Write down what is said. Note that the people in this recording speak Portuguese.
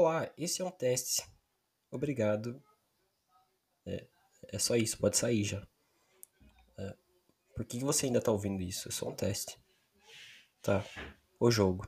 Olá, esse é um teste. Obrigado. É, é só isso, pode sair já. É, por que você ainda tá ouvindo isso? É só um teste. Tá. O jogo.